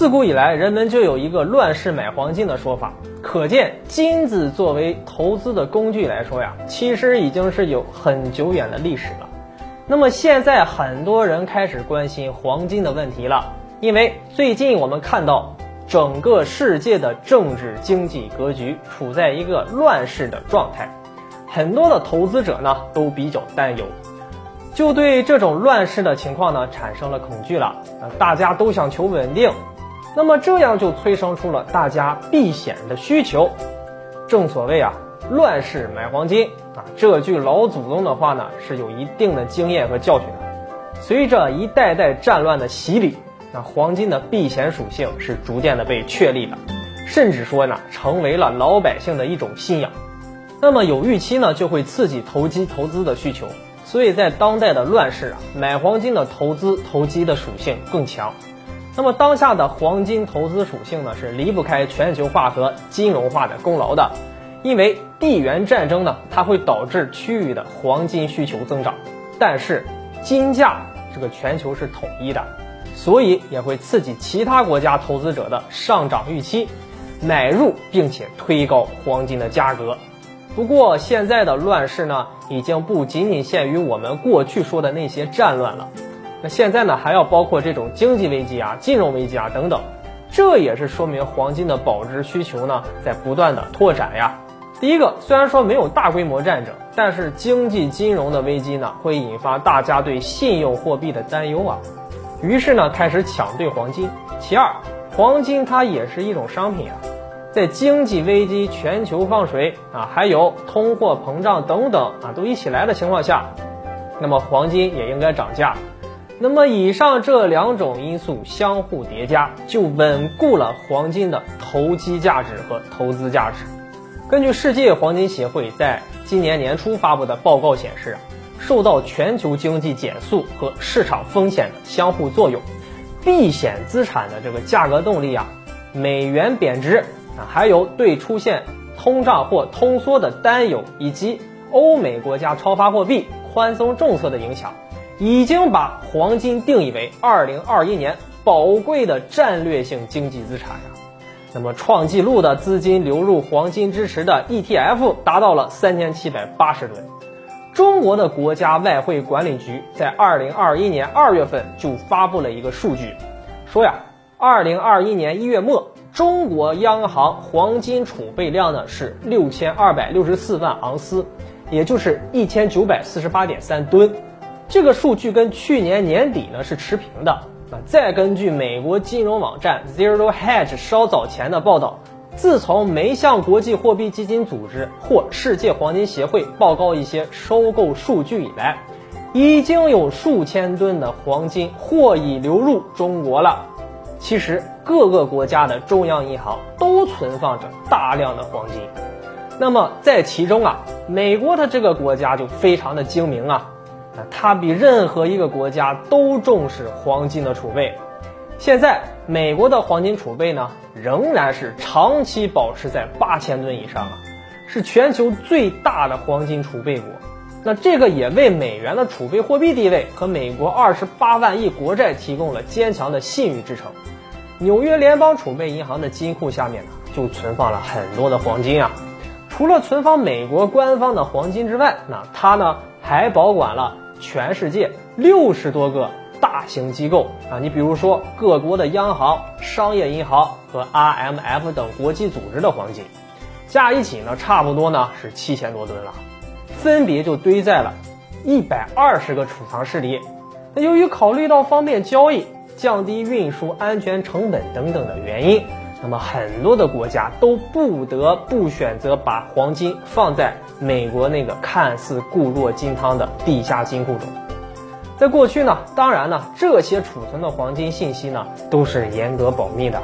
自古以来，人们就有一个乱世买黄金的说法，可见金子作为投资的工具来说呀，其实已经是有很久远的历史了。那么现在很多人开始关心黄金的问题了，因为最近我们看到整个世界的政治经济格局处在一个乱世的状态，很多的投资者呢都比较担忧。就对这种乱世的情况呢产生了恐惧了啊！大家都想求稳定，那么这样就催生出了大家避险的需求。正所谓啊，乱世买黄金啊，这句老祖宗的话呢是有一定的经验和教训的。随着一代代战乱的洗礼，那黄金的避险属性是逐渐的被确立的，甚至说呢成为了老百姓的一种信仰。那么有预期呢，就会刺激投机投资的需求。所以在当代的乱世啊，买黄金的投资投机的属性更强。那么当下的黄金投资属性呢，是离不开全球化和金融化的功劳的。因为地缘战争呢，它会导致区域的黄金需求增长，但是金价这个全球是统一的，所以也会刺激其他国家投资者的上涨预期，买入并且推高黄金的价格。不过现在的乱世呢，已经不仅仅限于我们过去说的那些战乱了。那现在呢，还要包括这种经济危机啊、金融危机啊等等。这也是说明黄金的保值需求呢，在不断的拓展呀。第一个，虽然说没有大规模战争，但是经济金融的危机呢，会引发大家对信用货币的担忧啊。于是呢，开始抢兑黄金。其二，黄金它也是一种商品啊。在经济危机、全球放水啊，还有通货膨胀等等啊，都一起来的情况下，那么黄金也应该涨价。那么以上这两种因素相互叠加，就稳固了黄金的投机价值和投资价值。根据世界黄金协会在今年年初发布的报告显示，受到全球经济减速和市场风险的相互作用，避险资产的这个价格动力啊，美元贬值啊。还有对出现通胀或通缩的担忧，以及欧美国家超发货币、宽松政策的影响，已经把黄金定义为二零二一年宝贵的战略性经济资产呀。那么创纪录的资金流入黄金支持的 ETF 达到了三千七百八十吨。中国的国家外汇管理局在二零二一年二月份就发布了一个数据，说呀，二零二一年一月末。中国央行黄金储备量呢是六千二百六十四万盎司，也就是一千九百四十八点三吨。这个数据跟去年年底呢是持平的。啊，再根据美国金融网站 Zero Hedge 稍早前的报道，自从没向国际货币基金组织或世界黄金协会报告一些收购数据以来，已经有数千吨的黄金或已流入中国了。其实各个国家的中央银行都存放着大量的黄金，那么在其中啊，美国的这个国家就非常的精明啊，那，它比任何一个国家都重视黄金的储备。现在美国的黄金储备呢，仍然是长期保持在八千吨以上啊，是全球最大的黄金储备国。那这个也为美元的储备货币地位和美国二十八万亿国债提供了坚强的信誉支撑。纽约联邦储备银行的金库下面呢，就存放了很多的黄金啊。除了存放美国官方的黄金之外，那它呢还保管了全世界六十多个大型机构啊。你比如说各国的央行、商业银行和 IMF 等国际组织的黄金，加一起呢，差不多呢是七千多吨了。分别就堆在了一百二十个储藏室里。那由于考虑到方便交易、降低运输安全成本等等的原因，那么很多的国家都不得不选择把黄金放在美国那个看似固若金汤的地下金库中。在过去呢，当然呢，这些储存的黄金信息呢都是严格保密的。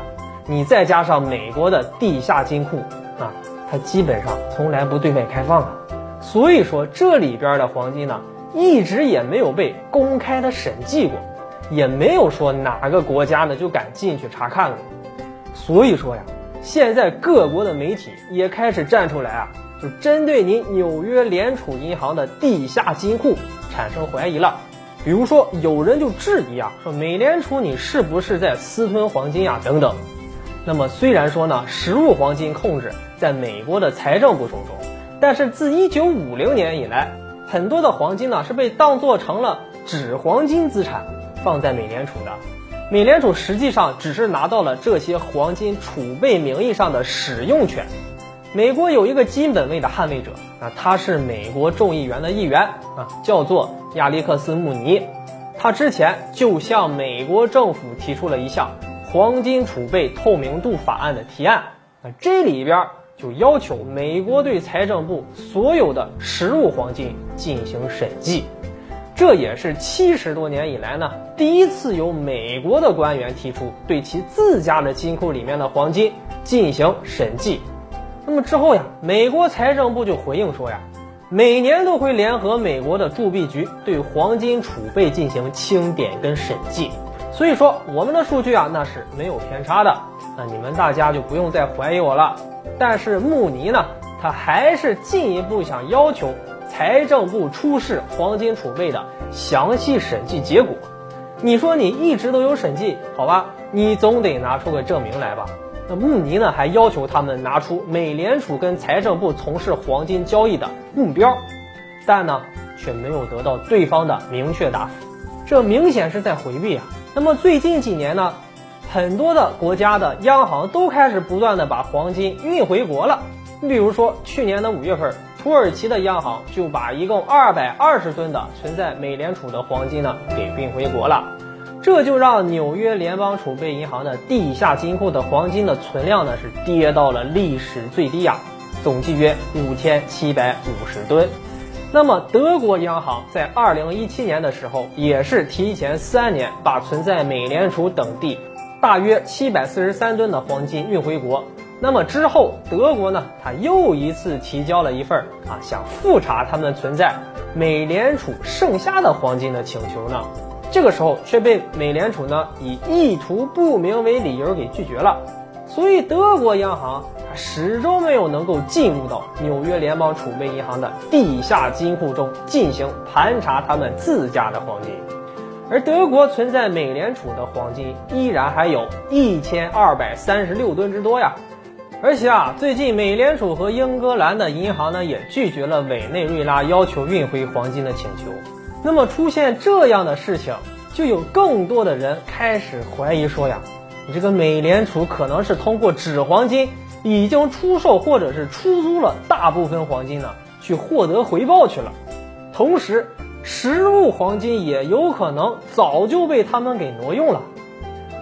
你再加上美国的地下金库啊，它基本上从来不对外开放啊。所以说，这里边的黄金呢，一直也没有被公开的审计过，也没有说哪个国家呢就敢进去查看过。所以说呀，现在各国的媒体也开始站出来啊，就针对您纽约联储银行的地下金库产生怀疑了。比如说，有人就质疑啊，说美联储你是不是在私吞黄金呀？等等。那么虽然说呢，实物黄金控制在美国的财政部手中，但是自一九五零年以来，很多的黄金呢是被当做成了纸黄金资产放在美联储的。美联储实际上只是拿到了这些黄金储备名义上的使用权。美国有一个金本位的捍卫者啊，他是美国众议员的议员啊，叫做亚历克斯·穆尼。他之前就向美国政府提出了一项黄金储备透明度法案的提案啊，这里边就要求美国对财政部所有的实物黄金进行审计。这也是七十多年以来呢，第一次由美国的官员提出对其自家的金库里面的黄金进行审计。那么之后呀，美国财政部就回应说呀，每年都会联合美国的铸币局对黄金储备进行清点跟审计。所以说我们的数据啊，那是没有偏差的。那你们大家就不用再怀疑我了。但是穆尼呢，他还是进一步想要求。财政部出示黄金储备的详细审计结果，你说你一直都有审计，好吧？你总得拿出个证明来吧？那穆尼呢，还要求他们拿出美联储跟财政部从事黄金交易的目标，但呢，却没有得到对方的明确答复，这明显是在回避啊。那么最近几年呢，很多的国家的央行都开始不断的把黄金运回国了，你比如说去年的五月份。土耳其的央行就把一共二百二十吨的存在美联储的黄金呢给运回国了，这就让纽约联邦储备银行的地下金库的黄金的存量呢是跌到了历史最低呀，总计约五千七百五十吨。那么德国央行在二零一七年的时候也是提前三年把存在美联储等地大约七百四十三吨的黄金运回国。那么之后，德国呢，他又一次提交了一份啊，想复查他们存在美联储剩下的黄金的请求呢。这个时候却被美联储呢以意图不明为理由给拒绝了。所以德国央行始终没有能够进入到纽约联邦储备银行的地下金库中进行盘查他们自家的黄金。而德国存在美联储的黄金依然还有一千二百三十六吨之多呀。而且啊，最近美联储和英格兰的银行呢，也拒绝了委内瑞拉要求运回黄金的请求。那么出现这样的事情，就有更多的人开始怀疑说呀，你这个美联储可能是通过纸黄金已经出售或者是出租了大部分黄金呢，去获得回报去了。同时，实物黄金也有可能早就被他们给挪用了。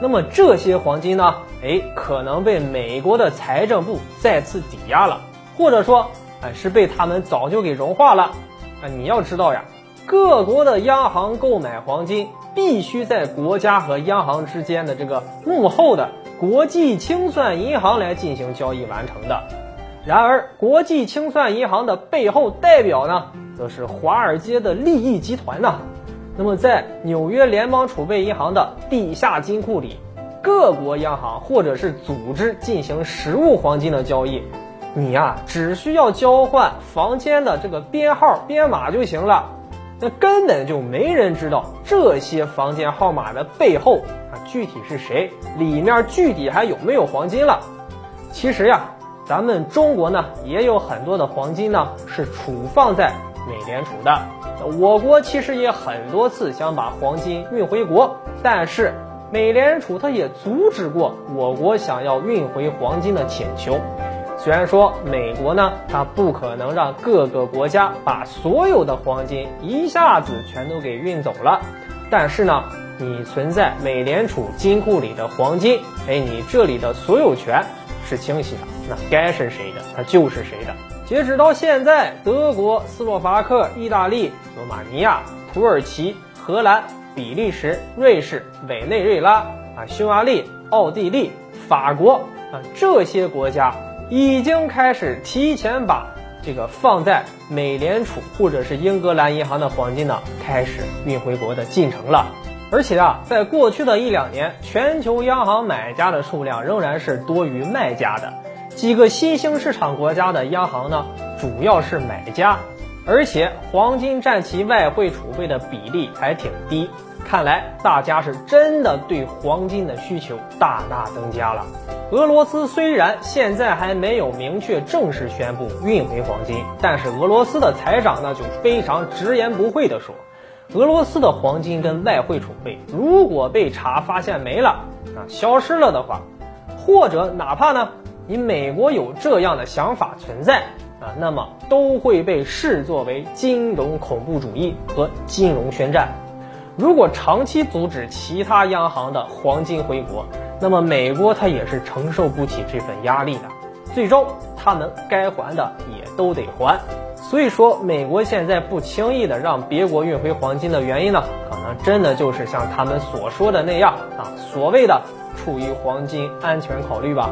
那么这些黄金呢？哎，可能被美国的财政部再次抵押了，或者说，哎，是被他们早就给融化了。啊，你要知道呀，各国的央行购买黄金必须在国家和央行之间的这个幕后的国际清算银行来进行交易完成的。然而，国际清算银行的背后代表呢，则是华尔街的利益集团呐。那么，在纽约联邦储备银行的地下金库里。各国央行或者是组织进行实物黄金的交易，你呀只需要交换房间的这个编号编码就行了，那根本就没人知道这些房间号码的背后啊具体是谁，里面具体还有没有黄金了。其实呀，咱们中国呢也有很多的黄金呢是储放在美联储的，我国其实也很多次想把黄金运回国，但是。美联储它也阻止过我国想要运回黄金的请求。虽然说美国呢，它不可能让各个国家把所有的黄金一下子全都给运走了，但是呢，你存在美联储金库里的黄金，哎，你这里的所有权是清晰的，那该是谁的，它就是谁的。截止到现在，德国、斯洛伐克、意大利、罗马尼亚、土耳其、荷兰。比利时、瑞士、委内瑞拉啊、匈牙利、奥地利、法国啊，这些国家已经开始提前把这个放在美联储或者是英格兰银行的黄金呢，开始运回国的进程了。而且啊，在过去的一两年，全球央行买家的数量仍然是多于卖家的。几个新兴市场国家的央行呢，主要是买家。而且黄金占其外汇储备的比例还挺低。看来大家是真的对黄金的需求大大增加了。俄罗斯虽然现在还没有明确正式宣布运回黄金，但是俄罗斯的财长呢就非常直言不讳地说，俄罗斯的黄金跟外汇储备如果被查发现没了啊消失了的话，或者哪怕呢你美国有这样的想法存在啊，那么都会被视作为金融恐怖主义和金融宣战。如果长期阻止其他央行的黄金回国，那么美国它也是承受不起这份压力的，最终他们该还的也都得还。所以说，美国现在不轻易的让别国运回黄金的原因呢，可能真的就是像他们所说的那样啊，所谓的出于黄金安全考虑吧。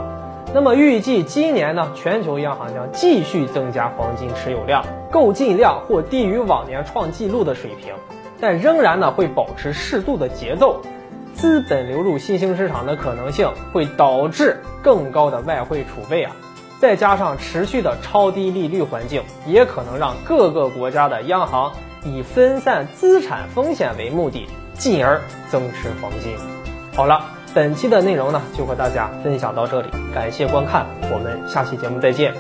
那么预计今年呢，全球央行将继续增加黄金持有量，购进量或低于往年创纪录的水平。但仍然呢会保持适度的节奏，资本流入新兴市场的可能性会导致更高的外汇储备啊，再加上持续的超低利率环境，也可能让各个国家的央行以分散资产风险为目的，进而增持黄金。好了，本期的内容呢就和大家分享到这里，感谢观看，我们下期节目再见。